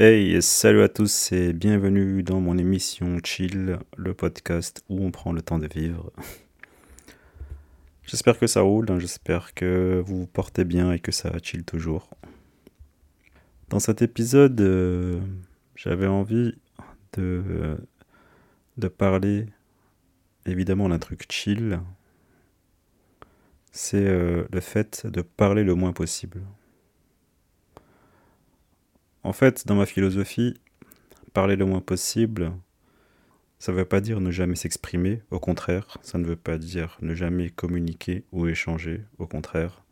Hey, salut à tous et bienvenue dans mon émission Chill, le podcast où on prend le temps de vivre. J'espère que ça roule, hein, j'espère que vous portez bien et que ça chill toujours. Dans cet épisode, euh, j'avais envie de, de parler évidemment d'un truc chill. C'est euh, le fait de parler le moins possible. En fait, dans ma philosophie, parler le moins possible, ça ne veut pas dire ne jamais s'exprimer, au contraire, ça ne veut pas dire ne jamais communiquer ou échanger, au contraire.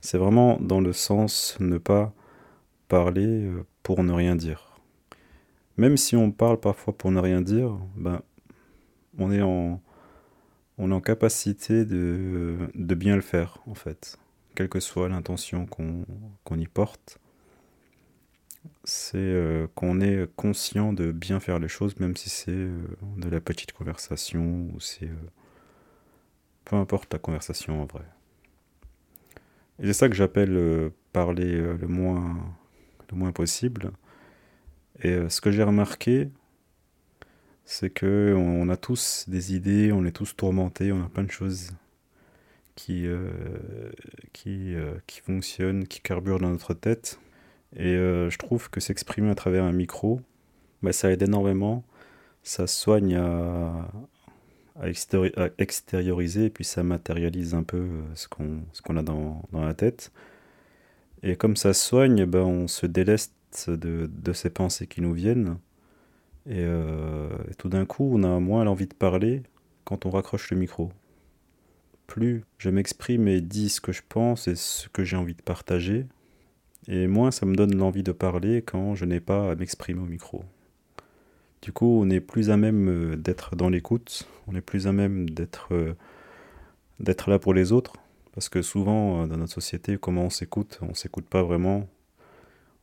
C'est vraiment dans le sens ne pas parler euh, pour ne rien dire. Même si on parle parfois pour ne rien dire, ben, on est en, on est en capacité de, de bien le faire, en fait, quelle que soit l'intention qu'on y porte c'est euh, qu'on est conscient de bien faire les choses, même si c'est euh, de la petite conversation ou c'est. Euh, peu importe la conversation en vrai. Et c'est ça que j'appelle parler le, moins, le moins possible. Et ce que j'ai remarqué, c'est que on a tous des idées, on est tous tourmentés, on a plein de choses qui, qui, qui fonctionnent, qui carburent dans notre tête et euh, je trouve que s'exprimer à travers un micro, bah, ça aide énormément. Ça soigne à, extérioriser et puis ça matérialise un peu euh, ce qu'on a dans, la tête. Et comme ça soigne, bah, on se déleste de, ces pensées qui nous viennent. Euh, et tout d'un coup, on a moins l'envie de parler quand on raccroche le micro. Plus je m'exprime et dis ce que je pense et ce que j'ai envie de partager, et moins ça me donne l'envie de parler quand je n'ai pas à m'exprimer au micro. Du coup, on est plus à même euh, d'être dans l'écoute, on est plus à même d'être euh, d'être là pour les autres, parce que souvent euh, dans notre société, comment on s'écoute On s'écoute pas vraiment.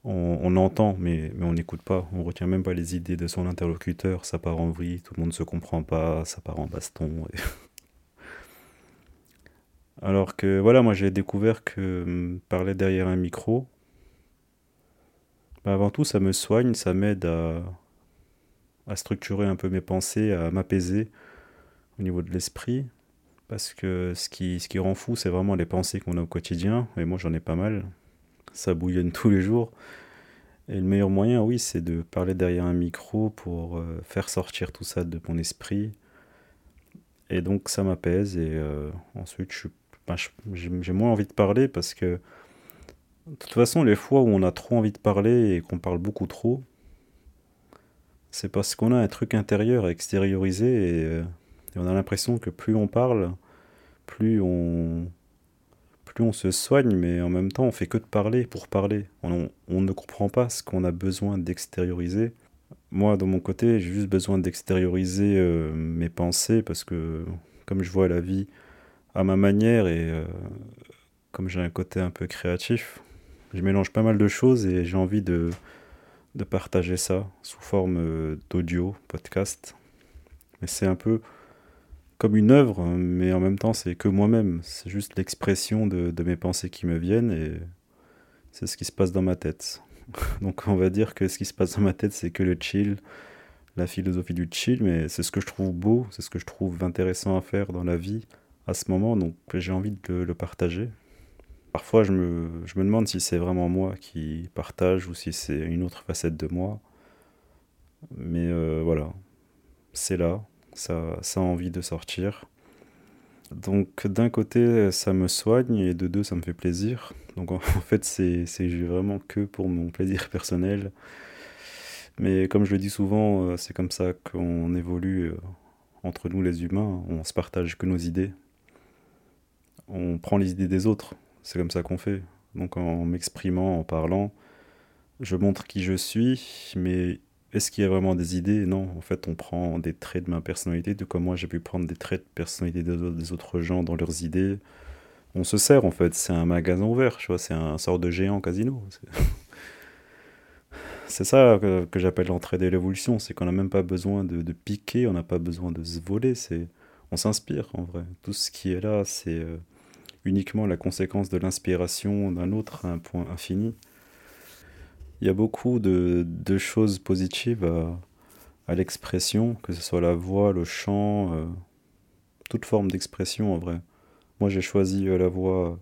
On, entend, mais, on n'écoute pas. On retient même pas les idées de son interlocuteur. Ça part en vrille, tout le monde ne se comprend pas, ça part en baston. Alors que voilà, moi j'ai découvert que hum, parler derrière un micro, bah, avant tout, ça me soigne, ça m'aide à, à structurer un peu mes pensées, à m'apaiser au niveau de l'esprit. Parce que ce qui, ce qui rend fou, c'est vraiment les pensées qu'on a au quotidien. Et moi, j'en ai pas mal. Ça bouillonne tous les jours. Et le meilleur moyen, oui, c'est de parler derrière un micro pour euh, faire sortir tout ça de mon esprit. Et donc, ça m'apaise. Et euh, ensuite, bah, j'ai moins envie de parler parce que de toute façon, les fois où on a trop envie de parler et qu'on parle beaucoup trop, c'est parce qu'on a un truc intérieur à extérioriser et, euh, on a l'impression que plus on parle, plus on, plus on se soigne, mais en même temps on fait que de parler pour parler. On, ne comprend pas ce qu'on a besoin d'extérioriser. Moi, de mon côté, j'ai juste besoin d'extérioriser euh, mes pensées parce que comme je vois la vie à ma manière et euh, comme j'ai un côté un peu créatif, je mélange pas mal de choses et j'ai envie de, partager ça sous forme euh, d'audio, podcast. Mais c'est un peu comme une œuvre, mais en même temps c'est que moi-même. C'est juste l'expression de, de, mes pensées qui me viennent et c'est ce qui se passe dans ma tête. Donc on va dire que ce qui se passe dans ma tête c'est que le chill, la philosophie du chill, mais c'est ce que je trouve beau, c'est ce que je trouve intéressant à faire dans la vie à ce moment, donc j'ai envie de le partager. Parfois, je me, je me demande si c'est vraiment moi qui partage ou si c'est une autre facette de moi. Mais euh, voilà, c'est là, ça, ça a envie de sortir. Donc d'un côté, ça me soigne et de deux, ça me fait plaisir. Donc en fait, c'est vraiment que pour mon plaisir personnel. Mais comme je le dis souvent, euh, c'est comme ça qu'on évolue euh, entre nous les humains. On se partage que nos idées. On prend les idées des autres. C'est comme ça qu'on fait. Donc en m'exprimant, en parlant, je montre qui je suis, mais est-ce qu'il y a vraiment des idées? Non, en fait, on prend des traits de ma personnalité, de comment j'ai pu prendre des traits de personnalité des autres gens dans leurs idées. On se sert, en fait, c'est un magasin ouvert, tu vois, c'est un sort de géant casino. C'est ça que, j'appelle l'entraide et l'évolution, c'est qu'on n'a même pas besoin de, de piquer, on n'a pas besoin de se voler, c'est on s'inspire en vrai. Tout ce qui est là, c'est euh, uniquement la conséquence de l'inspiration d'un autre à un point infini. Il y a beaucoup de, choses positives à, l'expression, que ce soit la voix, le chant, euh, toute forme d'expression en vrai. Moi j'ai choisi euh, la voix,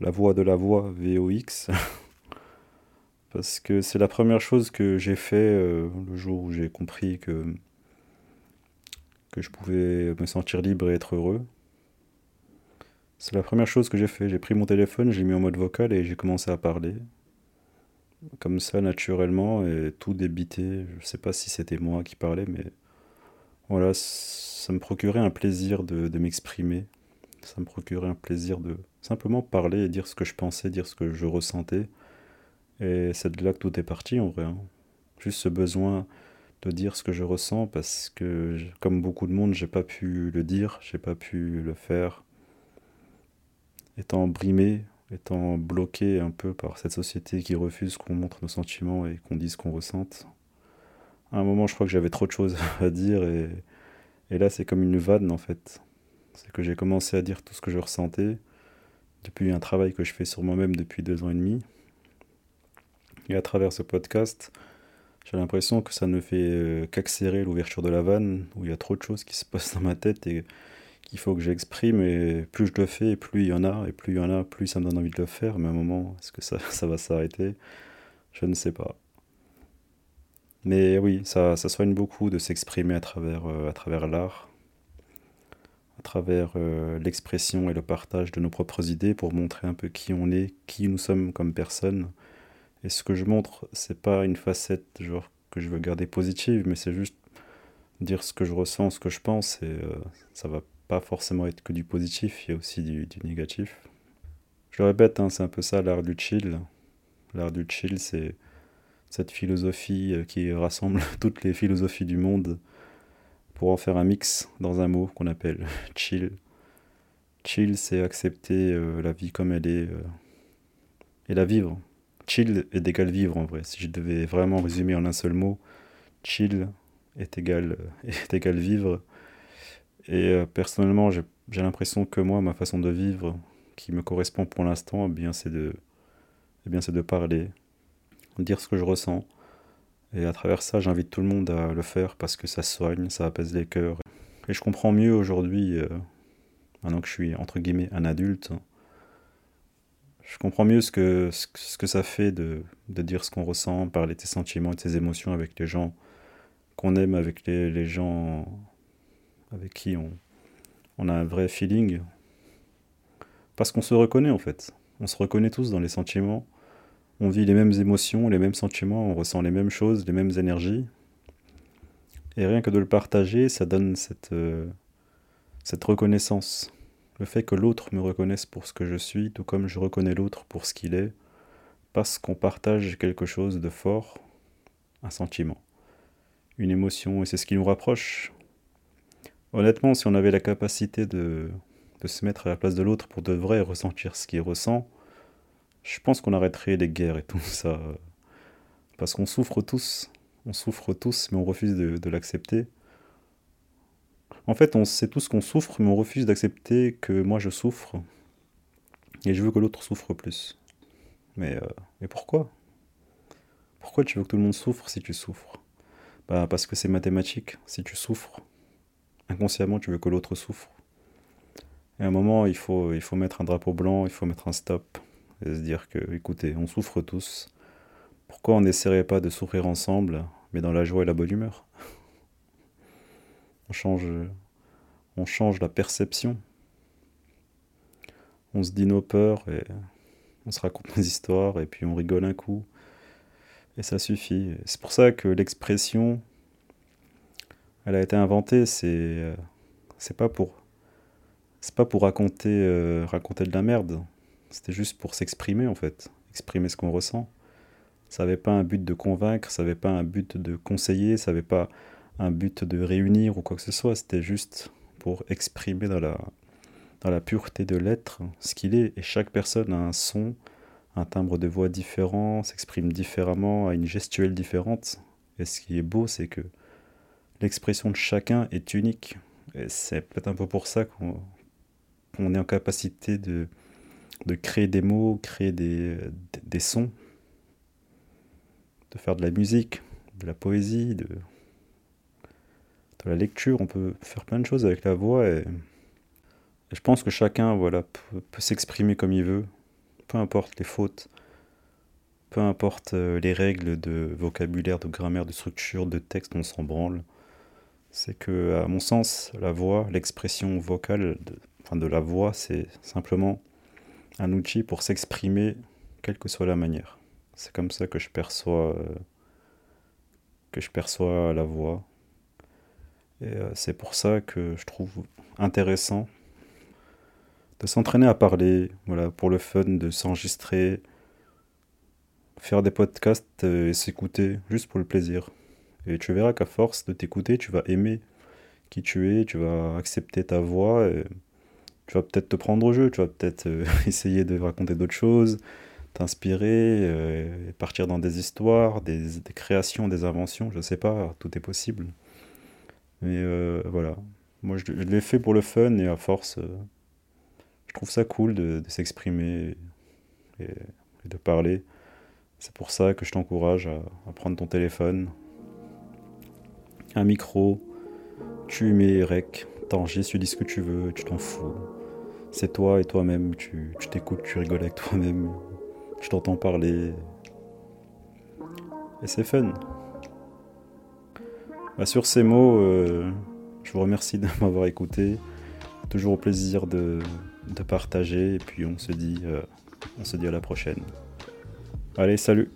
la voix de la voix VOX, parce que c'est la première chose que j'ai fait euh, le jour où j'ai compris que je pouvais me sentir libre et être heureux. C'est la première chose que j'ai fait. J'ai pris mon téléphone, j'ai mis en mode vocal et j'ai commencé à parler comme ça naturellement et tout débité. Je sais pas si c'était moi qui parlais, mais voilà, ça me procurait un plaisir de, de m'exprimer. Ça me procurait un plaisir de simplement parler et dire ce que je pensais, dire ce que je ressentais. Et c'est de là que tout est parti en vrai. hein. Juste ce besoin de dire ce que je ressens parce que, comme beaucoup de monde, j'ai pas pu le dire, j'ai pas pu le faire. Étant brimé, étant bloqué un peu par cette société qui refuse qu'on montre nos sentiments et qu'on dise qu'on ressente. À un moment, je crois que j'avais trop de choses à dire et, et là, c'est comme une vanne en fait. C'est que j'ai commencé à dire tout ce que je ressentais depuis un travail que je fais sur moi-même depuis deux ans et demi. Et à travers ce podcast, j'ai l'impression que ça ne fait euh, qu'accélérer l'ouverture de la vanne, où il y a trop de choses qui se passent dans ma tête et qu'il faut que j'exprime et plus je le fais, plus il y en a, et plus il y en a, plus ça me donne envie de le faire, mais à un moment, est-ce que ça, ça va s'arrêter? Je ne sais pas. Mais oui, ça, ça soigne beaucoup de s'exprimer à travers, euh, à travers l'art, à travers euh, l'expression et le partage de nos propres idées pour montrer un peu qui on est, qui nous sommes comme personne. Et ce que je montre, c'est pas une facette genre que je veux garder positive, mais c'est juste dire ce que je ressens, ce que je pense, et euh, ça va pas forcément être que du positif, il y a aussi du, du négatif. Je le répète, hein, c'est un peu ça l'art du chill. L'art du chill, c'est cette philosophie euh, qui rassemble toutes les philosophies du monde pour en faire un mix dans un mot qu'on appelle chill. Chill, c'est accepter euh, la vie comme elle est euh, et la vivre. Chill est égal vivre en vrai. Si je devais vraiment résumer en un seul mot, chill est égal, est égal vivre. Et euh, personnellement, j'ai l'impression que moi, ma façon de vivre, qui me correspond pour l'instant, eh bien, c'est de, eh de parler, dire ce que je ressens. Et à travers ça, j'invite tout le monde à le faire parce que ça soigne, ça apaise les cœurs. Et je comprends mieux aujourd'hui, euh, maintenant que je suis entre guillemets un adulte, je comprends mieux ce que, ce que ça fait de, de dire ce qu'on ressent, parler de ses sentiments et de ses émotions avec les gens qu'on aime, avec les, les gens avec qui on, a un vrai feeling. Parce qu'on se reconnaît en fait. On se reconnaît tous dans les sentiments. On vit les mêmes émotions, les mêmes sentiments, on ressent les mêmes choses, les mêmes énergies. Et rien que de le partager, ça donne cette, euh, cette reconnaissance. Le fait que l'autre me reconnaisse pour ce que je suis, tout comme je reconnais l'autre pour ce qu'il est, parce qu'on partage quelque chose de fort, un sentiment, une émotion, et c'est ce qui nous rapproche. Honnêtement, si on avait la capacité de, de se mettre à la place de l'autre pour de vrai ressentir ce qu'il ressent, je pense qu'on arrêterait les guerres et tout ça. Parce qu'on souffre tous. On souffre tous, mais on refuse de, de l'accepter. En fait, on sait tous qu'on souffre, mais on refuse d'accepter que moi je souffre. Et je veux que l'autre souffre plus. Mais, euh, mais pourquoi? Pourquoi tu veux que tout le monde souffre si tu souffres? Bah parce que c'est mathématique. Si tu souffres, inconsciemment tu veux que l'autre souffre. Et à un moment, il faut, mettre un drapeau blanc, il faut mettre un stop. Et se dire que, écoutez, on souffre tous. Pourquoi on n'essaierait pas de souffrir ensemble, mais dans la joie et la bonne humeur? On change, on change la perception. On se dit nos peurs et on se raconte des histoires et puis on rigole un coup. Et ça suffit. C'est pour ça que l'expression, elle a été inventée. C'est euh, c'est pas pour c'est pas pour raconter euh, raconter de la merde. C'était juste pour s'exprimer en fait, exprimer ce qu'on ressent. Ça n'avait pas un but de convaincre, ça n'avait pas un but de conseiller, ça n'avait pas un but de réunir ou quoi que ce soit. C'était juste pour exprimer dans la, dans la pureté de l'être ce qu'il est. Et chaque personne a un son, un timbre de voix différent, s'exprime différemment, a une gestuelle différente. Et ce qui est beau, c'est que l'expression de chacun est unique. C'est peut-être un peu pour ça qu'on qu'on est en capacité de, de créer des mots, créer des, des sons. de faire de la musique, de la poésie, de, de la lecture. On peut faire plein de choses avec la voix et, je pense que chacun voilà, peut, s'exprimer comme il veut, peu importe les fautes, peu importe euh, les règles de vocabulaire, de grammaire, de structure, de texte, on s'en branle. C'est que, à mon sens, la voix, l'expression vocale de, enfin de la voix, c'est simplement un outil pour s'exprimer, quelle que soit la manière. C'est comme ça que je perçois, euh, que je perçois la voix. Et euh, c'est pour ça que je trouve intéressant de s'entraîner à parler, voilà, pour le fun, de s'enregistrer, faire des podcasts euh, et s'écouter, juste pour le plaisir. Et tu verras qu'à force de t'écouter, tu vas aimer qui tu es, tu vas accepter ta voix, tu vas peut-être te prendre au jeu, tu vas peut-être essayer de raconter d'autres choses, t'inspirer, euh, partir dans des histoires, des, créations, des inventions, je sais pas, tout est possible. Mais euh, voilà, moi je, l'ai fait pour le fun et à force, euh, je trouve ça cool de, s'exprimer et, de parler. C'est pour ça que je t'encourage à, prendre ton téléphone, un micro, tu mets rec, t'enregistres, tu dis ce que tu veux, tu t'en fous. C'est toi et toi-même, tu t'écoutes, tu rigoles avec toi-même, je t'entends parler. Et c'est fun. Bah, sur ces mots, euh, je vous remercie de m'avoir écouté. Toujours au plaisir de, partager. Et puis on se dit, euh, on se dit à la prochaine. Allez, salut